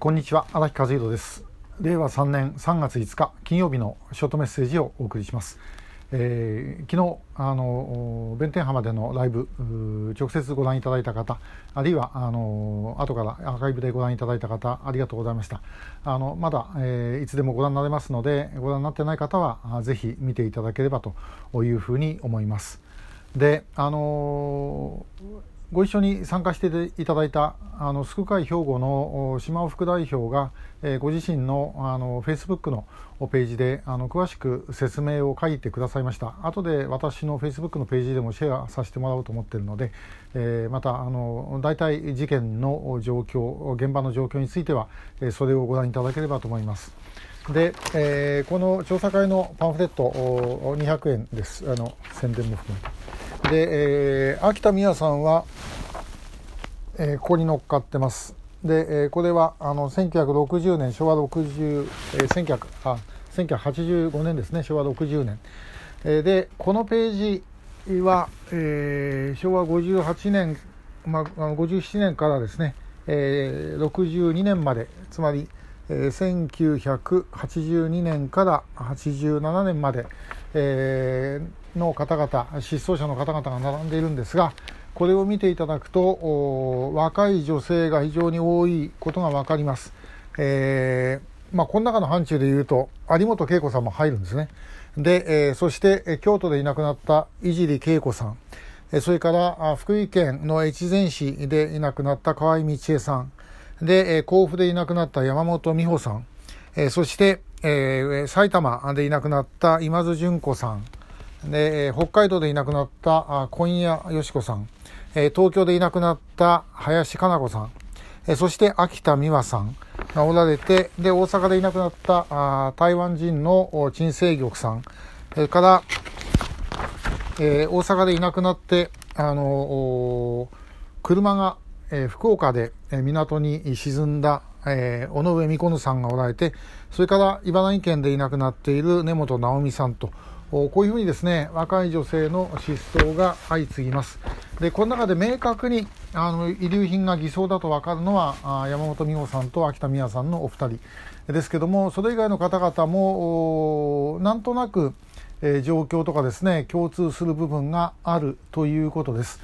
こんにちは荒木和弘です。令和3年3月5日金曜日のショートメッセージをお送りします、えー、昨日あの弁天浜でのライブ直接ご覧いただいた方あるいはあの後からアーカイブでご覧いただいた方ありがとうございました。あのまだ、えー、いつでもご覧になれますのでご覧になってない方はぜひ見ていただければというふうに思います。であのご一緒に参加していただいたあの救会兵庫の島尾副代表が、えー、ご自身のあのフェイスブックのページであの詳しく説明を書いてくださいました後で私のフェイスブックのページでもシェアさせてもらおうと思っているので、えー、またあの大体事件の状況現場の状況については、えー、それをご覧いただければと思います。で、えー、この調査会のパンフレット200円ですあの宣伝も含めて。で、えー、秋田美也さんは、えー、ここに乗っかってます。で、えー、これはあの1960年昭和60、えー、1900あ1985年ですね昭和60年、えー、でこのページは、えー、昭和58年、まあ、57年からですね、えー、62年までつまり、えー、1982年から87年まで、えー、の方々失踪者の方々が並んでいるんですがこれを見ていただくと若い女性が非常に多いことが分かります。えーまあ、この中の範疇でいうと有本恵子さんも入るんですね。で、えー、そして、京都でいなくなった井尻恵子さん、えそれから福井県の越前市でいなくなった河合道恵さん、で、え甲府でいなくなった山本美穂さん、えそして、え埼玉でいなくなった今津純子さん、で、北海道でいなくなった今夜よし子さん、え東京でいなくなった林加奈子さん、えそして秋田美和さん。がおられて、で、大阪でいなくなったあ台湾人の陳清玉さん、それから、えー、大阪でいなくなって、あの車がえー、福岡で、え、港に沈んだ、えー、尾上美子さんがおられて、それから茨城県でいなくなっている根本直美さんと、こういうふうにですね、若い女性の失踪が相次ぎます。で、この中で明確にあの遺留品が偽装だと分かるのは、あ山本美穂さんと秋田美也さんのお二人ですけども、それ以外の方々も、なんとなく、えー、状況とかですね、共通する部分があるということです。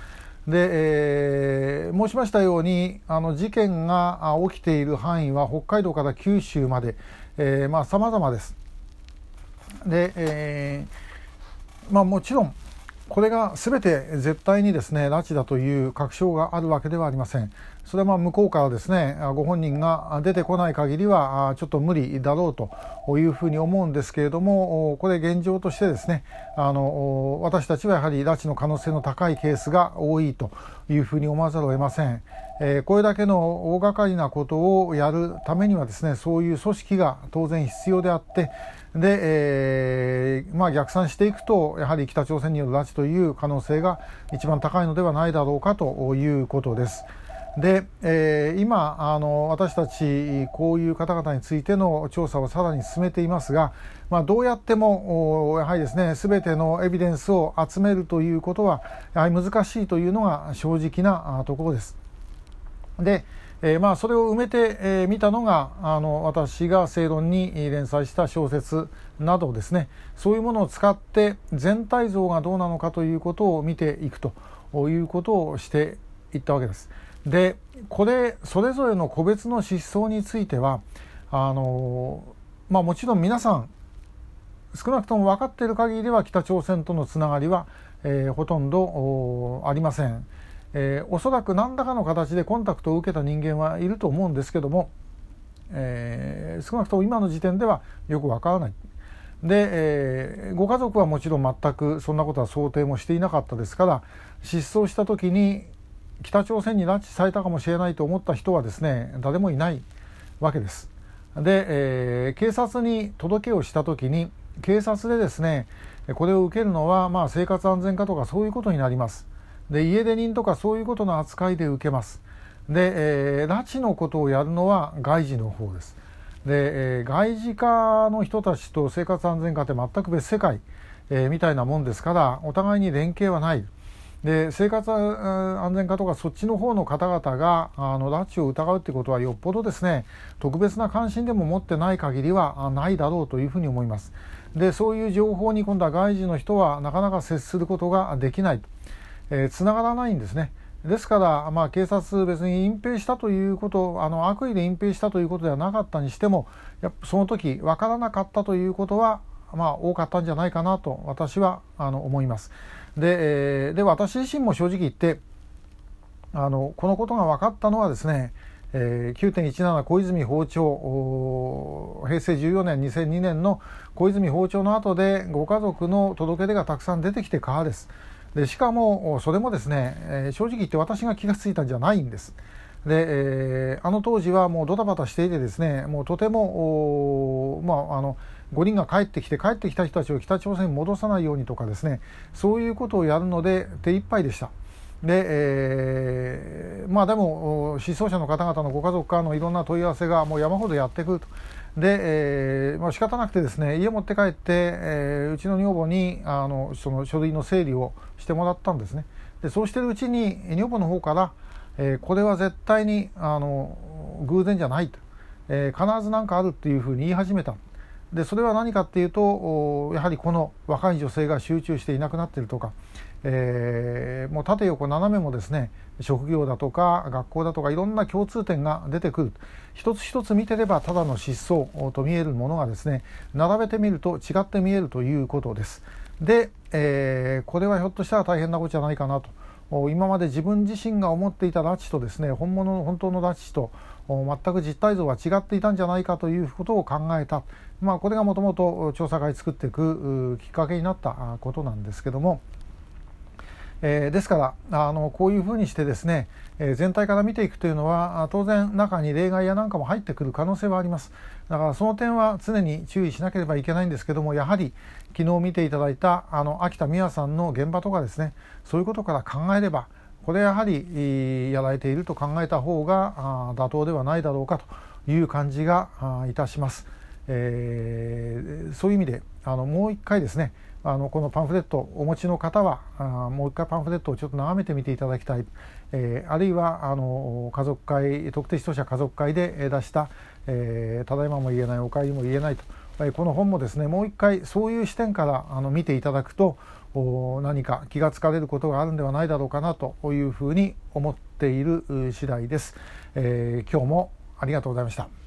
で、えー、申しましたようにあの事件が起きている範囲は北海道から九州まで、えー、まあ様々です。で、えー、まあもちろんこれが全て絶対にですね拉致だという確証があるわけではありません。それはまあ向こうからですねご本人が出てこない限りはちょっと無理だろうというふうに思うんですけれどもこれ現状としてですねあの私たちはやはり拉致の可能性の高いケースが多いというふうに思わざるを得ません。えー、これだけの大掛かりなことをやるためにはですねそういう組織が当然必要であってで、えー、まあ、逆算していくとやはり北朝鮮による拉致という可能性が一番高いのではないだろうかということです。で、えー、今あの私たちこういう方々についての調査をさらに進めていますが、まあ、どうやってもやはりですね全てのエビデンスを集めるということはやはり難しいというのが正直なところです。でえー、まあそれを埋めてみ、えー、たのがあの私が正論に連載した小説などですねそういうものを使って全体像がどうなのかということを見ていくということをしていったわけです。でこれそれぞれの個別の失踪についてはあのまあもちろん皆さん少なくとも分かっている限りでは北朝鮮とのつながりは、えー、ほとんどありません。えー、おそらく何らかの形でコンタクトを受けた人間はいると思うんですけども、えー、少なくとも今の時点ではよくわからない。で、えー、ご家族はもちろん全くそんなことは想定もしていなかったですから失踪した時に北朝鮮に拉致されたかもしれないと思った人はですね誰もいないわけです。で、えー、警察に届けをした時に警察でですねこれを受けるのはまあ生活安全課とかそういうことになります。で家出人とかそういうことの扱いで受けます。で、えー、拉致のことをやるのは外事の方です。で、えー、外事課の人たちと生活安全課って全く別世界、えー、みたいなもんですからお互いに連携はない。で生活安全課とかそっちの方の方々があの拉致を疑うってことはよっぽどですね特別な関心でも持ってない限りはないだろうというふうに思います。でそういう情報に今度は外事の人はなかなか接することができない、えー、繋がらないんですね。ですから、まあ、警察、別に隠蔽したということ、あの悪意で隠蔽したということではなかったにしても、やっぱその時分からなかったということは、まあ、多かったんじゃないかなと私はあの思います。で,、えー、で私自身も正直言ってあのこのことが分かったのはですね、えー、9.17小泉訪朝平成14年2002年の小泉訪朝の後でご家族の届け出がたくさん出てきてからです。でしかもそれもですね、えー、正直言って私が気が付いたんじゃないんです。で、えー、あの当時はもうドタバタしていてですねもうとてもまああの5人が帰ってきて帰ってきた人たちを北朝鮮に戻さないようにとかですねそういうことをやるので手一杯でした。で、えー、まあでも失踪者の方々のご家族からのいろんな問い合わせがもう山ほどやってくると。で、えーまあ、仕方なくてですね家持って帰って、えー、うちの女房にあのその書類の整理をしてもらったんですね。でそうしてるうちに女房の方からえー、これは絶対にあの偶然じゃないと、えー、必ず何かあるっていうふうに言い始めたでそれは何かっていうとやはりこの若い女性が集中していなくなってるとか、えー、もう縦横斜めもですね職業だとか学校だとかいろんな共通点が出てくる一つ一つ見てればただの失踪と見えるものがですね並べてみると違って見えるということです。で、えー、これはひょっとしたら大変なことじゃないかなと。今まで自分自身が思っていた拉致とですね本物の本当の拉致と全く実態像は違っていたんじゃないかということを考えた、まあ、これがもともと調査会作っていくきっかけになったことなんですけども。えー、ですからあのこういうふうにしてですね、えー、全体から見ていくというのは当然中に例外やなんかも入ってくる可能性はありますだからその点は常に注意しなければいけないんですけどもやはり昨日見ていただいたあの秋田美和さんの現場とかですねそういうことから考えればこれやはりやられていると考えた方が妥当ではないだろうかという感じがいたします。えー、そういう意味であのもう一回ですねあのこのパンフレットをお持ちの方はあもう一回パンフレットをちょっと眺めてみていただきたい、えー、あるいはあの家族会特定失踪者家族会で出した、えー、ただいまも言えないお帰りも言えないと、えー、この本もですねもう一回そういう視点からあの見ていただくと何か気がつかれることがあるんではないだろうかなというふうに思っている次第です、え、今日もありがとうございました。